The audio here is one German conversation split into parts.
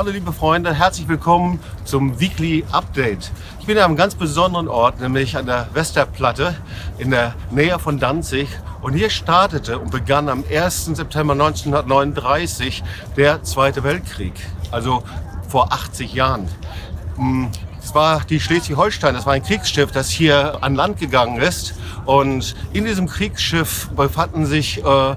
Hallo liebe Freunde, herzlich willkommen zum Weekly Update. Ich bin an einem ganz besonderen Ort, nämlich an der Westerplatte in der Nähe von Danzig. Und hier startete und begann am 1. September 1939 der Zweite Weltkrieg, also vor 80 Jahren. Es war die Schleswig-Holstein, das war ein Kriegsschiff, das hier an Land gegangen ist. Und in diesem Kriegsschiff befanden sich äh, äh,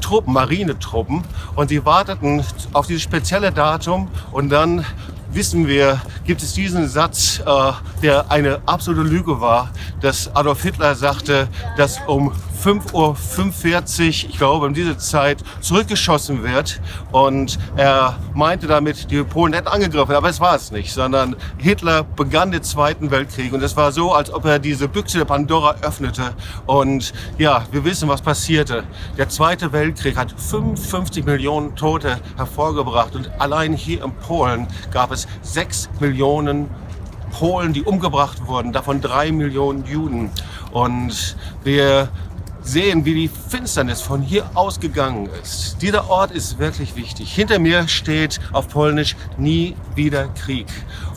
Truppen, Marinetruppen. Und sie warteten auf dieses spezielle Datum und dann wissen wir, gibt es diesen Satz, äh, der eine absolute Lüge war, dass Adolf Hitler sagte, dass um 5.45 Uhr, ich glaube, um diese Zeit zurückgeschossen wird. Und er meinte damit, die Polen hätten angegriffen, aber es war es nicht, sondern Hitler begann den Zweiten Weltkrieg. Und es war so, als ob er diese Büchse der Pandora öffnete. Und ja, wir wissen, was passierte. Der Zweite Weltkrieg hat 55 Millionen Tote hervorgebracht. Und allein hier in Polen gab es 6 Millionen Polen, die umgebracht wurden, davon drei Millionen Juden. Und wir sehen, wie die Finsternis von hier ausgegangen ist. Dieser Ort ist wirklich wichtig. Hinter mir steht auf Polnisch nie wieder Krieg.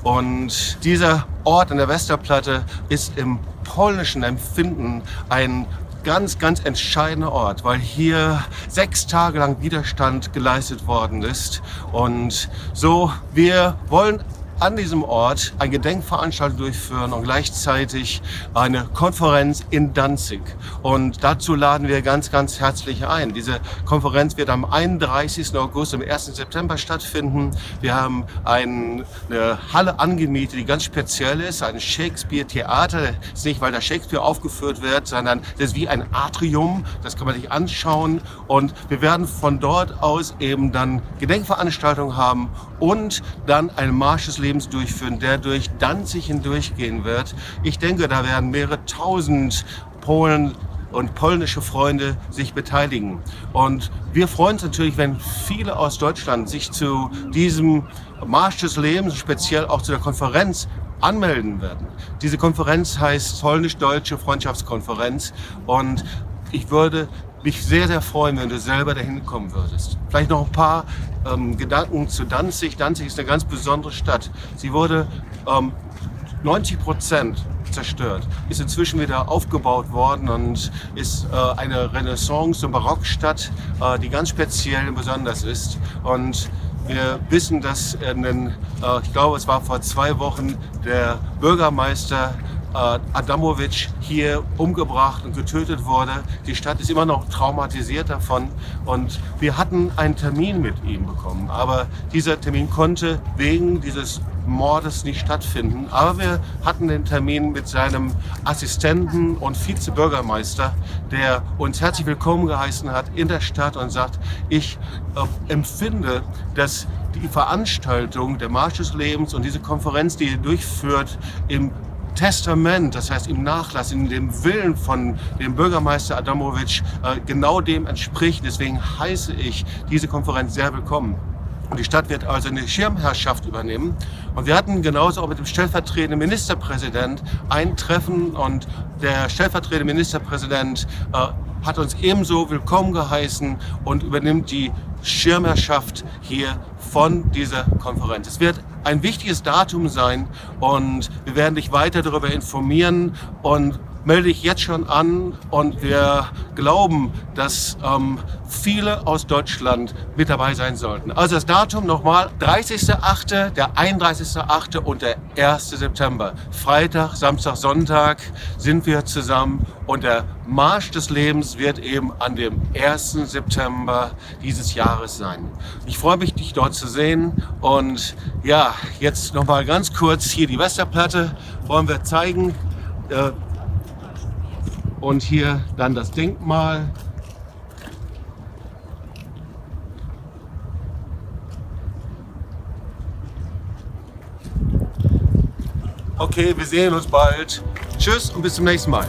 Und dieser Ort an der Westerplatte ist im polnischen Empfinden ein ganz, ganz entscheidender Ort, weil hier sechs Tage lang Widerstand geleistet worden ist. Und so, wir wollen an diesem Ort eine Gedenkveranstaltung durchführen und gleichzeitig eine Konferenz in Danzig. Und dazu laden wir ganz, ganz herzlich ein. Diese Konferenz wird am 31. August, am 1. September stattfinden. Wir haben eine Halle angemietet, die ganz speziell ist, ein Shakespeare-Theater. Das ist nicht, weil da Shakespeare aufgeführt wird, sondern das ist wie ein Atrium. Das kann man sich anschauen. Und wir werden von dort aus eben dann Gedenkveranstaltungen haben und dann ein Marsch des Lebens durchführen, der durch Danzig hindurchgehen wird. Ich denke, da werden mehrere tausend Polen und polnische Freunde sich beteiligen. Und wir freuen uns natürlich, wenn viele aus Deutschland sich zu diesem Marsch des Lebens, speziell auch zu der Konferenz, anmelden werden. Diese Konferenz heißt Polnisch-Deutsche Freundschaftskonferenz und ich würde mich sehr, sehr freuen, wenn du selber dahin kommen würdest. Vielleicht noch ein paar ähm, Gedanken zu Danzig. Danzig ist eine ganz besondere Stadt. Sie wurde ähm, 90 Prozent zerstört, ist inzwischen wieder aufgebaut worden und ist äh, eine Renaissance- und Barockstadt, äh, die ganz speziell und besonders ist. Und wir wissen, dass in den, äh, ich glaube, es war vor zwei Wochen der Bürgermeister Adamovic hier umgebracht und getötet wurde. Die Stadt ist immer noch traumatisiert davon und wir hatten einen Termin mit ihm bekommen, aber dieser Termin konnte wegen dieses Mordes nicht stattfinden. Aber wir hatten den Termin mit seinem Assistenten und Vizebürgermeister, der uns herzlich willkommen geheißen hat in der Stadt und sagt, ich äh, empfinde, dass die Veranstaltung der Marsch des Lebens und diese Konferenz, die ihr durchführt, im Testament, das heißt im Nachlass, in dem Willen von dem Bürgermeister Adamovic, äh, genau dem entspricht. Deswegen heiße ich diese Konferenz sehr willkommen. Und die Stadt wird also eine Schirmherrschaft übernehmen. Und wir hatten genauso auch mit dem stellvertretenden Ministerpräsident ein Treffen und der stellvertretende Ministerpräsident äh, hat uns ebenso willkommen geheißen und übernimmt die Schirmherrschaft hier von dieser Konferenz. Es wird ein wichtiges Datum sein und wir werden dich weiter darüber informieren und melde dich jetzt schon an und wir glauben, dass ähm, viele aus Deutschland mit dabei sein sollten. Also das Datum nochmal 30.8., der 31.8. und der 1. September. Freitag, Samstag, Sonntag sind wir zusammen und der Marsch des Lebens wird eben an dem 1. September dieses Jahres sein. Ich freue mich, dich dort zu sehen und ja, jetzt nochmal ganz kurz hier die Westerplatte wollen wir zeigen. Äh, und hier dann das Denkmal. Okay, wir sehen uns bald. Tschüss und bis zum nächsten Mal.